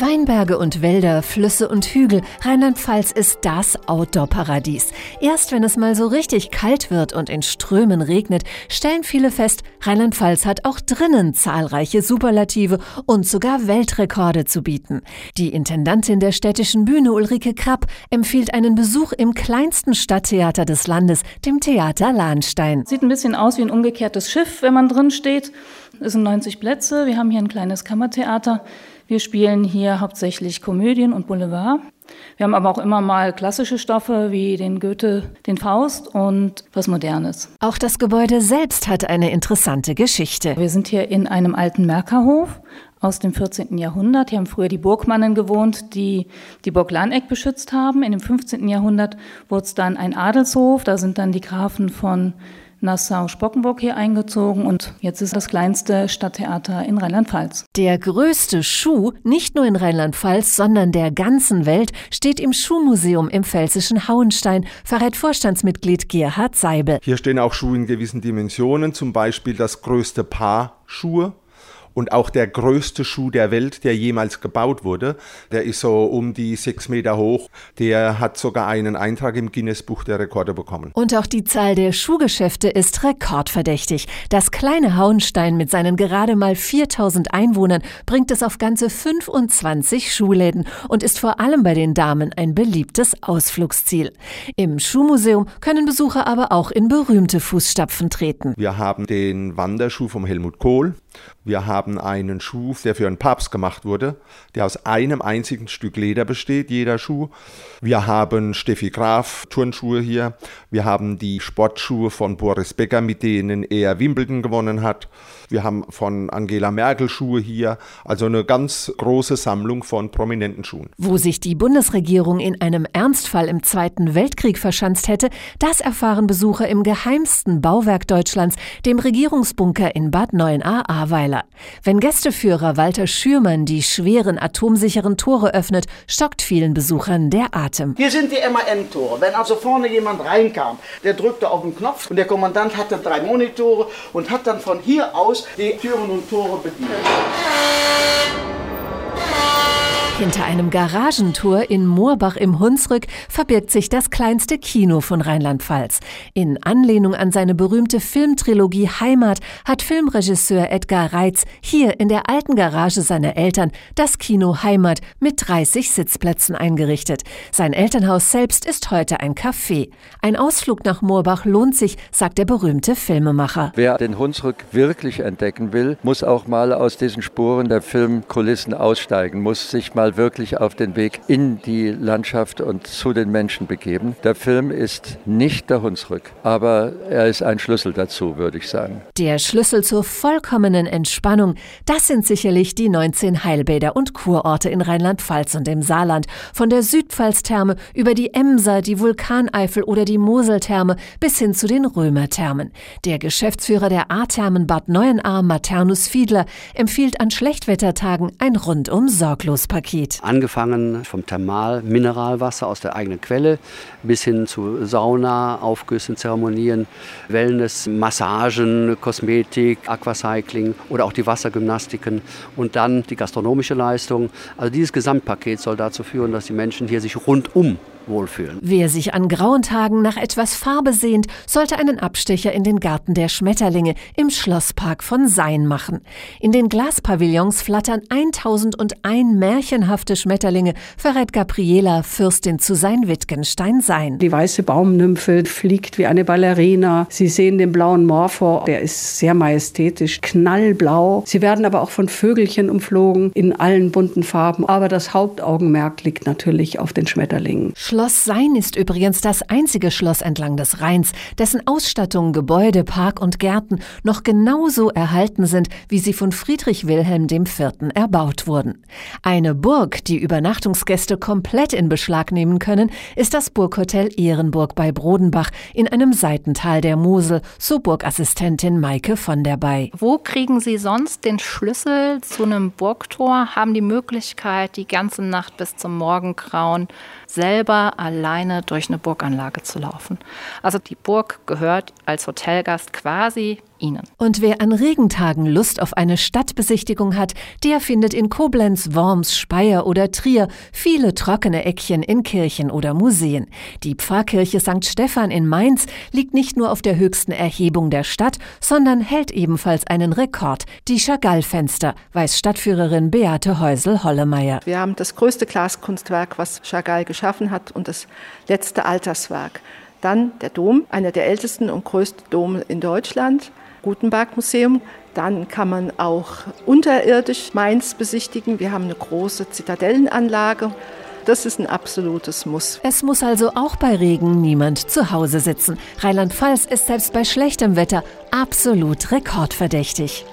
Weinberge und Wälder, Flüsse und Hügel. Rheinland-Pfalz ist das Outdoor-Paradies. Erst wenn es mal so richtig kalt wird und in Strömen regnet, stellen viele fest, Rheinland-Pfalz hat auch drinnen zahlreiche Superlative und sogar Weltrekorde zu bieten. Die Intendantin der städtischen Bühne Ulrike Krapp empfiehlt einen Besuch im kleinsten Stadttheater des Landes, dem Theater Lahnstein. Sieht ein bisschen aus wie ein umgekehrtes Schiff, wenn man drin steht. Es sind 90 Plätze. Wir haben hier ein kleines Kammertheater. Wir spielen hier hauptsächlich Komödien und Boulevard. Wir haben aber auch immer mal klassische Stoffe wie den Goethe, den Faust und was Modernes. Auch das Gebäude selbst hat eine interessante Geschichte. Wir sind hier in einem alten Merkerhof aus dem 14. Jahrhundert. Hier haben früher die Burgmannen gewohnt, die die Burg Lahneck beschützt haben. In dem 15. Jahrhundert wurde es dann ein Adelshof. Da sind dann die Grafen von Nassau-Spockenburg hier eingezogen und jetzt ist das kleinste Stadttheater in Rheinland-Pfalz. Der größte Schuh, nicht nur in Rheinland-Pfalz, sondern der ganzen Welt, steht im Schuhmuseum im pfälzischen Hauenstein, verrät Vorstandsmitglied Gerhard Seibel. Hier stehen auch Schuhe in gewissen Dimensionen, zum Beispiel das größte Paar Schuhe und auch der größte Schuh der Welt, der jemals gebaut wurde. Der ist so um die sechs Meter hoch. Der hat sogar einen Eintrag im Guinness-Buch der Rekorde bekommen. Und auch die Zahl der Schuhgeschäfte ist rekordverdächtig. Das kleine Hauenstein mit seinen gerade mal 4000 Einwohnern bringt es auf ganze 25 Schuhläden und ist vor allem bei den Damen ein beliebtes Ausflugsziel. Im Schuhmuseum können Besucher aber auch in berühmte Fußstapfen treten. Wir haben den Wanderschuh vom Helmut Kohl. Wir haben einen Schuh, der für einen Papst gemacht wurde, der aus einem einzigen Stück Leder besteht, jeder Schuh. Wir haben Steffi Graf Turnschuhe hier. Wir haben die Sportschuhe von Boris Becker, mit denen er Wimbledon gewonnen hat. Wir haben von Angela Merkel Schuhe hier. Also eine ganz große Sammlung von prominenten Schuhen. Wo sich die Bundesregierung in einem Ernstfall im Zweiten Weltkrieg verschanzt hätte, das erfahren Besucher im geheimsten Bauwerk Deutschlands, dem Regierungsbunker in Bad 9a Ahrweiler. Wenn Gästeführer Walter Schürmann die schweren atomsicheren Tore öffnet, stockt vielen Besuchern der Atem. Hier sind die MAN-Tore. Wenn also vorne jemand reinkam, der drückte auf den Knopf und der Kommandant hatte drei Monitore und hat dann von hier aus die Türen und Tore bedient. Hinter einem Garagentor in Moorbach im Hunsrück verbirgt sich das kleinste Kino von Rheinland-Pfalz. In Anlehnung an seine berühmte Filmtrilogie Heimat hat Filmregisseur Edgar Reitz hier in der alten Garage seiner Eltern das Kino Heimat mit 30 Sitzplätzen eingerichtet. Sein Elternhaus selbst ist heute ein Café. Ein Ausflug nach Moorbach lohnt sich, sagt der berühmte Filmemacher. Wer den Hunsrück wirklich entdecken will, muss auch mal aus diesen Spuren der Filmkulissen aussteigen, muss sich mal mal wirklich auf den Weg in die Landschaft und zu den Menschen begeben. Der Film ist nicht der Hunsrück, aber er ist ein Schlüssel dazu, würde ich sagen. Der Schlüssel zur vollkommenen Entspannung, das sind sicherlich die 19 Heilbäder und Kurorte in Rheinland-Pfalz und im Saarland. Von der Südpfalz-Therme über die Emser, die Vulkaneifel oder die Moseltherme bis hin zu den Römerthermen. Der Geschäftsführer der A-Thermen Bad Neuenahr, Maternus Fiedler, empfiehlt an Schlechtwettertagen ein rundum sorglos Paket. Qualität. Angefangen vom Thermal, Mineralwasser aus der eigenen Quelle bis hin zu Sauna, Aufgüssen, Zeremonien, Wellness, Massagen, Kosmetik, Aquacycling oder auch die Wassergymnastiken und dann die gastronomische Leistung. Also dieses Gesamtpaket soll dazu führen, dass die Menschen hier sich rundum wohlfühlen. Wer sich an grauen Tagen nach etwas Farbe sehnt, sollte einen Abstecher in den Garten der Schmetterlinge im Schlosspark von Sein machen. In den Glaspavillons flattern 1001 märchenhafte Schmetterlinge, verrät Gabriela, Fürstin zu sein Wittgenstein Sein. Die weiße Baumnymphe fliegt wie eine Ballerina. Sie sehen den blauen Morphor, der ist sehr majestätisch, knallblau. Sie werden aber auch von Vögelchen umflogen in allen bunten Farben. Aber das Hauptaugenmerk liegt natürlich auf den Schmetterlingen. Schloss Sein ist übrigens das einzige Schloss entlang des Rheins, dessen Ausstattung, Gebäude, Park und Gärten noch genauso erhalten sind, wie sie von Friedrich Wilhelm IV. erbaut wurden. Eine Burg, die Übernachtungsgäste komplett in Beschlag nehmen können, ist das Burghotel Ehrenburg bei Brodenbach in einem Seitental der Mosel, so Burgassistentin Maike von der Bay. Wo kriegen Sie sonst den Schlüssel zu einem Burgtor, haben die Möglichkeit, die ganze Nacht bis zum Morgengrauen selber alleine durch eine Burganlage zu laufen. Also die Burg gehört als Hotelgast quasi Ihnen. Und wer an Regentagen Lust auf eine Stadtbesichtigung hat, der findet in Koblenz, Worms, Speyer oder Trier viele trockene Eckchen in Kirchen oder Museen. Die Pfarrkirche St. Stephan in Mainz liegt nicht nur auf der höchsten Erhebung der Stadt, sondern hält ebenfalls einen Rekord, die Chagall-Fenster, weiß Stadtführerin Beate Häusel-Hollemeier. Wir haben das größte Glaskunstwerk, was Chagall geschaffen hat und das letzte Alterswerk. Dann der Dom, einer der ältesten und größten Dome in Deutschland, Gutenberg Museum. Dann kann man auch unterirdisch Mainz besichtigen. Wir haben eine große Zitadellenanlage. Das ist ein absolutes Muss. Es muss also auch bei Regen niemand zu Hause sitzen. Rheinland-Pfalz ist selbst bei schlechtem Wetter absolut rekordverdächtig.